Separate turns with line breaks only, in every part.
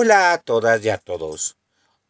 Hola a todas y a todos.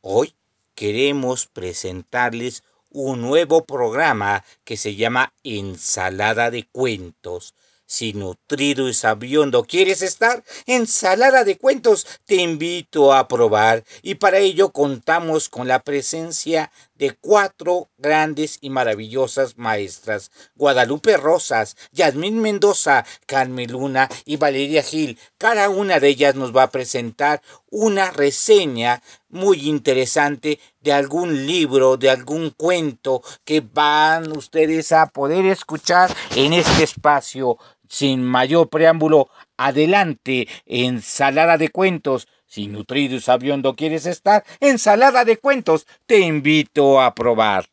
Hoy queremos presentarles un nuevo programa que se llama Ensalada de Cuentos si nutrido y sabiendo quieres estar, ensalada de cuentos te invito a probar. Y para ello contamos con la presencia de cuatro grandes y maravillosas maestras, Guadalupe Rosas, Yasmín Mendoza, Carmen Luna y Valeria Gil. Cada una de ellas nos va a presentar una reseña muy interesante de algún libro, de algún cuento que van ustedes a poder escuchar en este espacio sin mayor preámbulo, adelante, ensalada de cuentos. Si nutrido y quieres estar, ensalada de cuentos, te invito a probar.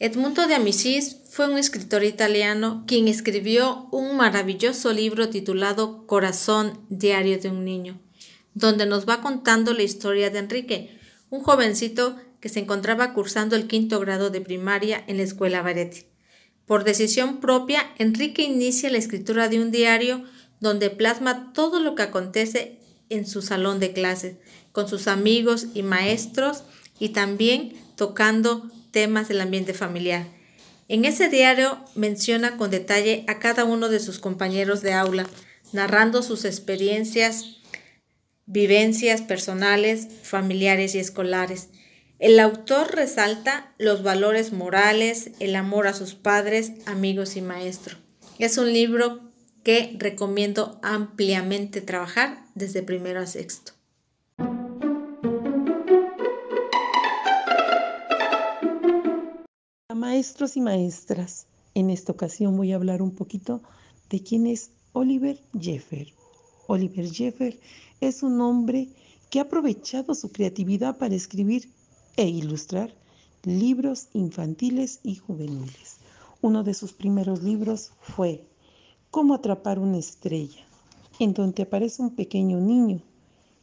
Edmundo de Amicis fue un escritor italiano quien escribió un maravilloso libro titulado Corazón Diario de un Niño donde nos va contando la historia de Enrique, un jovencito que se encontraba cursando el quinto grado de primaria en la escuela Baretti. Por decisión propia, Enrique inicia la escritura de un diario donde plasma todo lo que acontece en su salón de clases, con sus amigos y maestros y también tocando temas del ambiente familiar. En ese diario menciona con detalle a cada uno de sus compañeros de aula, narrando sus experiencias vivencias personales, familiares y escolares. El autor resalta los valores morales, el amor a sus padres, amigos y maestros. Es un libro que recomiendo ampliamente trabajar desde primero a sexto.
Maestros y maestras, en esta ocasión voy a hablar un poquito de quién es Oliver Jeffer. Oliver Jeffer es un hombre que ha aprovechado su creatividad para escribir e ilustrar libros infantiles y juveniles. Uno de sus primeros libros fue Cómo atrapar una estrella, en donde aparece un pequeño niño.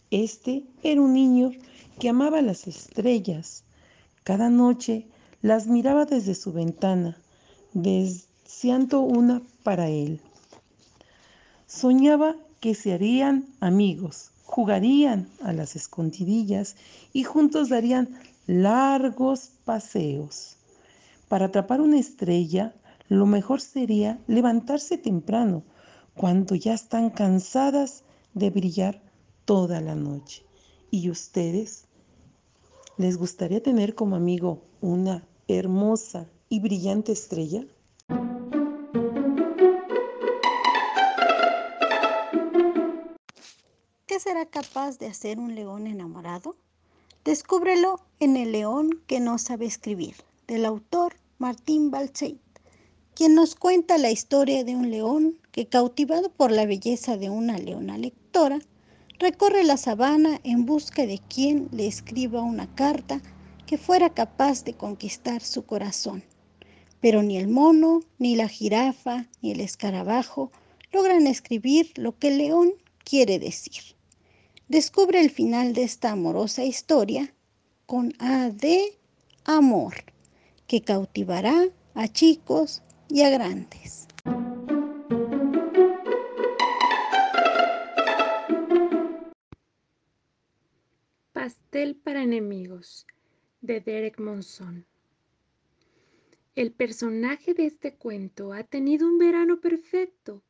Este era un niño que amaba las estrellas. Cada noche las miraba desde su ventana, deseando una para él. Soñaba que se harían amigos, jugarían a las escondidillas y juntos darían largos paseos. Para atrapar una estrella, lo mejor sería levantarse temprano, cuando ya están cansadas de brillar toda la noche. ¿Y ustedes? ¿Les gustaría tener como amigo una hermosa y brillante estrella?
Será capaz de hacer un león enamorado? Descúbrelo en El león que no sabe escribir, del autor Martín Balceit, quien nos cuenta la historia de un león que, cautivado por la belleza de una leona lectora, recorre la sabana en busca de quien le escriba una carta que fuera capaz de conquistar su corazón. Pero ni el mono, ni la jirafa, ni el escarabajo logran escribir lo que el león quiere decir descubre el final de esta amorosa historia con A de Amor, que cautivará a chicos y a grandes.
Pastel para enemigos de Derek Monson. El personaje de este cuento ha tenido un verano perfecto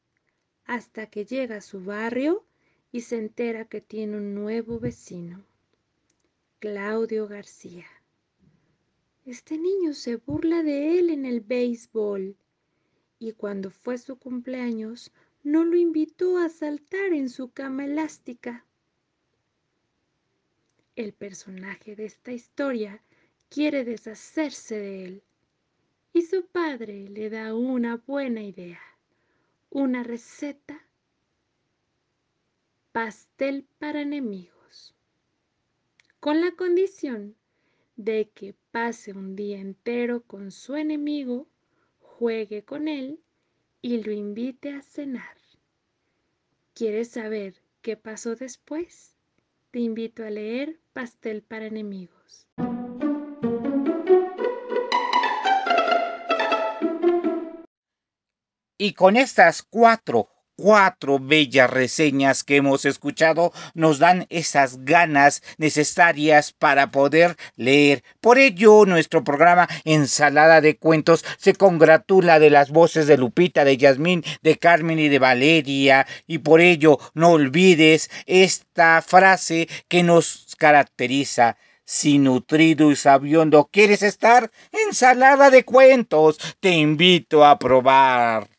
hasta que llega a su barrio y se entera que tiene un nuevo vecino, Claudio García. Este niño se burla de él en el béisbol y cuando fue su cumpleaños no lo invitó a saltar en su cama elástica. El personaje de esta historia quiere deshacerse de él y su padre le da una buena idea, una receta pastel para enemigos, con la condición de que pase un día entero con su enemigo, juegue con él y lo invite a cenar. ¿Quieres saber qué pasó después? Te invito a leer Pastel para enemigos.
Y con estas cuatro cuatro bellas reseñas que hemos escuchado nos dan esas ganas necesarias para poder leer. Por ello, nuestro programa Ensalada de Cuentos se congratula de las voces de Lupita, de Yasmín, de Carmen y de Valeria. Y por ello, no olvides esta frase que nos caracteriza. Si nutrido y sabiondo quieres estar, ensalada de cuentos, te invito a probar.